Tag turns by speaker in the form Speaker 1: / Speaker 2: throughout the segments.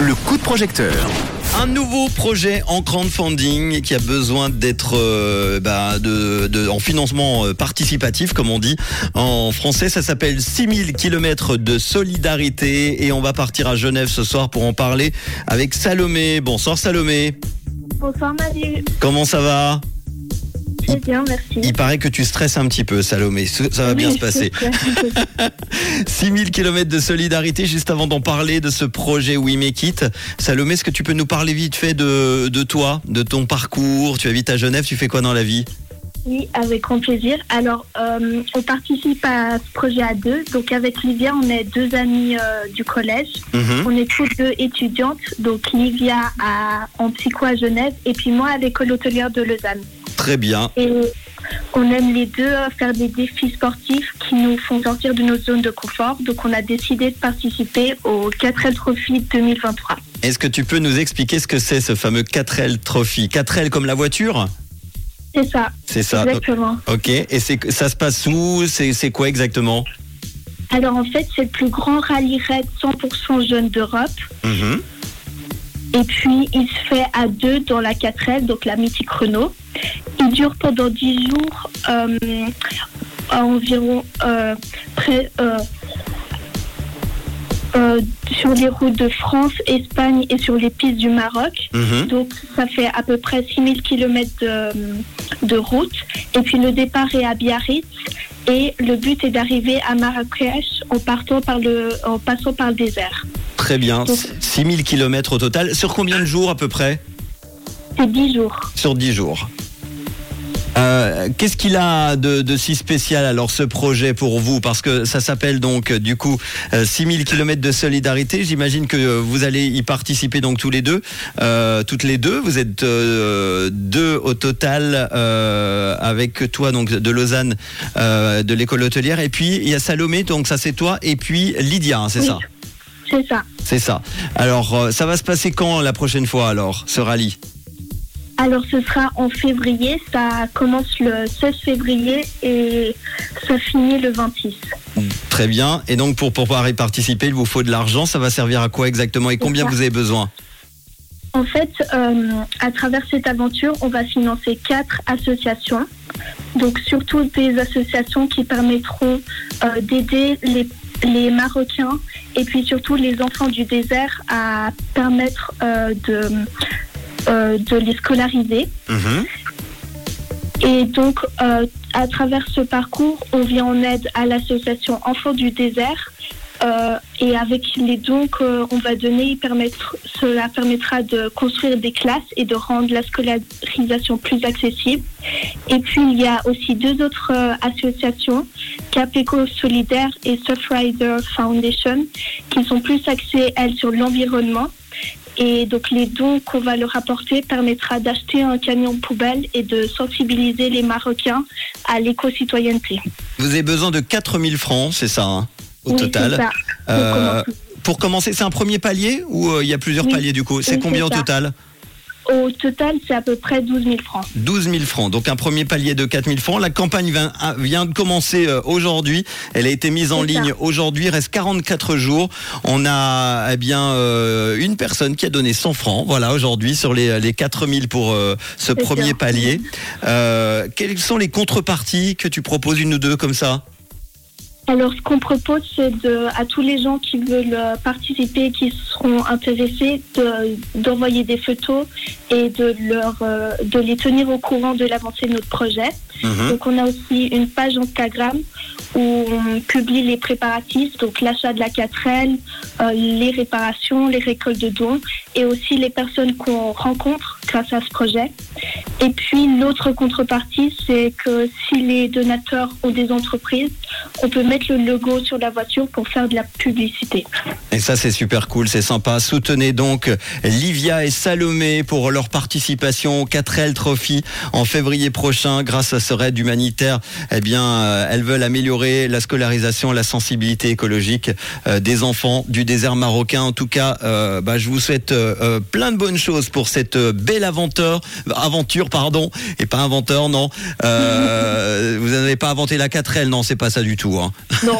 Speaker 1: Le coup de projecteur. Un nouveau projet en crowdfunding qui a besoin d'être euh, bah, de, de- en financement euh, participatif, comme on dit en français. Ça s'appelle 6000 km de solidarité et on va partir à Genève ce soir pour en parler avec Salomé. Bonsoir Salomé.
Speaker 2: Bonsoir Manu.
Speaker 1: Comment ça va?
Speaker 2: Très bien, merci.
Speaker 1: Il paraît que tu stresses un petit peu, Salomé. Ça va bien se passer.
Speaker 2: c'est
Speaker 1: 6000 km de solidarité, juste avant d'en parler de ce projet We Make It. Salomé, est-ce que tu peux nous parler vite fait de, de toi, de ton parcours? Tu habites à Genève, tu fais quoi dans la vie?
Speaker 2: Oui, avec grand plaisir. Alors, euh, on participe à ce projet à deux. Donc, avec Livia, on est deux amies euh, du collège.
Speaker 1: Mhm.
Speaker 2: On est toutes deux étudiantes. Donc, Livia à, en psycho à Genève et puis moi à l'école hôtelière de Lausanne.
Speaker 1: Très bien.
Speaker 2: Et on aime les deux faire des défis sportifs qui nous font sortir de notre zone de confort. Donc, on a décidé de participer au 4L Trophy 2023.
Speaker 1: Est-ce que tu peux nous expliquer ce que c'est ce fameux 4L Trophy? 4L comme la voiture?
Speaker 2: C'est ça,
Speaker 1: C'est ça.
Speaker 2: exactement.
Speaker 1: Ok. Et ça se passe où? C'est quoi exactement?
Speaker 2: Alors en fait, c'est le plus grand rallye raid 100% jeune d'Europe.
Speaker 1: Mhm.
Speaker 2: Et puis, il se fait à deux dans la 4L, donc la mythique Renault. Dure pendant 10 jours, euh, à environ euh, près, euh, sur les routes de France, Espagne et sur les pistes du Maroc.
Speaker 1: Mhm.
Speaker 2: Donc, ça fait à peu près 6000 km de, de route. Et puis, le départ est à Biarritz. Et le but est d'arriver à Marrakech en, partant par le, en passant par le désert.
Speaker 1: Très bien.
Speaker 2: Donc-
Speaker 1: 6000 km au total. Sur combien de jours à peu près?
Speaker 2: C'est 10 jours.
Speaker 1: Sur 10 jours. Euh, Qu'est-ce qu'il a de, de si spécial alors ce projet pour vous? Parce que ça s'appelle donc euh, du coup euh, 6000 km de solidarité. J'imagine que euh, vous allez y participer donc tous les deux, euh, toutes les deux. Vous êtes euh, deux au total euh, avec toi donc de Lausanne, euh, de l'école hôtelière. Et puis il y a Salomé, donc ça c'est toi. Et puis Lydia, hein, c'est
Speaker 2: Oui.
Speaker 1: ça?
Speaker 2: C'est ça.
Speaker 1: C'est ça. Alors euh, ça va se passer quand la prochaine fois alors ce rallye?
Speaker 2: Alors, ce sera en février. Ça commence le 16 février et ça finit le 26.
Speaker 1: Très bien. Et donc, pour, pouvoir y participer, il vous faut de l'argent. Ça va servir à quoi exactement et combien vous avez besoin?
Speaker 2: En fait, euh, à travers cette aventure, on va financer quatre associations. Donc, surtout des associations qui permettront euh, d'aider les, les Marocains et puis surtout les enfants du désert à permettre euh, de, de les scolariser.
Speaker 1: Mhm.
Speaker 2: Et donc, euh, à travers ce parcours, on vient en aide à l'association Enfants du désert. Euh, et avec les dons qu'on va donner, permettre- cela permettra de construire des classes et de rendre la scolarisation plus accessible. Et puis, il y a aussi deux autres euh, associations, Capeco Solidaire et Surfrider Foundation, qui sont plus axées, elles, sur l'environnement. Et donc les dons qu'on va leur apporter permettra d'acheter un camion poubelle et de sensibiliser les Marocains à l'éco-citoyenneté.
Speaker 1: Vous avez besoin de 4000 francs, c'est ça, hein, au
Speaker 2: Oui,
Speaker 1: total.
Speaker 2: ça.
Speaker 1: Euh,
Speaker 2: commencer.
Speaker 1: pour commencer, c'est un premier palier ou euh, il y a plusieurs
Speaker 2: Oui.
Speaker 1: paliers du coup? C'est
Speaker 2: Oui,
Speaker 1: combien au
Speaker 2: ça.
Speaker 1: total?
Speaker 2: Au total, c'est à peu près 12 000 francs.
Speaker 1: 12 000 francs. Donc un premier palier de 4 000 francs. La campagne vient, vient de commencer euh, aujourd'hui. Elle a été mise en ligne aujourd'hui. Il reste 44 jours. On a eh bien euh, une personne qui a donné 100 francs. Voilà aujourd'hui sur les, les 4 000 pour euh, ce premier palier. Euh, quelles sont les contreparties que tu proposes une ou deux comme ça?
Speaker 2: Alors, ce qu'on propose, c'est de, à tous les gens qui veulent euh, participer, qui seront intéressés, de- d'envoyer des photos et de, leur, euh, de les tenir au courant de l'avancée de notre projet.
Speaker 1: Mhm.
Speaker 2: Donc, on a aussi une page Instagram où on publie les préparatifs, donc l'achat de la 4L, euh, les réparations, les récoltes de dons et aussi les personnes qu'on rencontre grâce à ce projet. Et puis, l'autre contrepartie, c'est que si les donateurs ont des entreprises, on peut mettre le logo sur la voiture pour faire de la publicité.
Speaker 1: Et ça, c'est super cool, c'est sympa. Soutenez donc Livia et Salomé pour leur participation au 4L Trophy en février prochain. Grâce à ce raid humanitaire, eh bien, euh, elles veulent améliorer la scolarisation, la sensibilité écologique euh, des enfants du désert marocain. En tout cas, euh, bah, je vous souhaite plein de bonnes choses pour cette belle aventure pardon, et pas inventeur, non. Euh, vous n'avez pas inventé la 4L, non, c'est pas ça du tout. Hein.
Speaker 2: Non.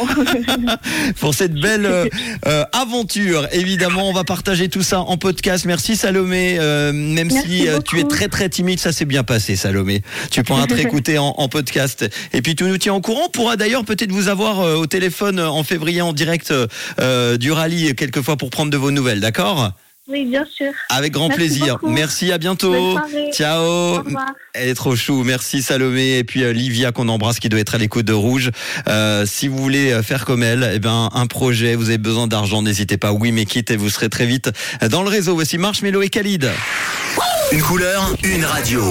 Speaker 1: Pour cette belle euh, euh, aventure, évidemment, on va partager tout ça en podcast. Merci Salomé, euh, même
Speaker 2: Merci
Speaker 1: si euh, tu es très très timide, ça s'est bien passé Salomé. Tu pourras te réécouter en, en podcast. Et puis tu nous tiens au courant. On pourra d'ailleurs peut-être vous avoir euh, au téléphone en février en direct du rallye quelquefois pour prendre de vos nouvelles, d'accord?
Speaker 2: Oui, bien sûr.
Speaker 1: Avec grand
Speaker 2: Merci
Speaker 1: plaisir.
Speaker 2: beaucoup.
Speaker 1: Merci, à bientôt. Ciao.
Speaker 2: Au.
Speaker 1: Elle est trop chou. Merci Salomé et puis euh, Livia qu'on embrasse qui doit être à l'écoute de Rouge. Euh, si vous voulez euh, faire comme elle, eh ben un projet, vous avez besoin d'argent, n'hésitez pas. Oui, mais quitte et vous serez très vite dans le réseau. Voici Marshmello et Khalid.
Speaker 3: Une couleur, une radio.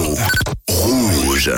Speaker 3: Rouge.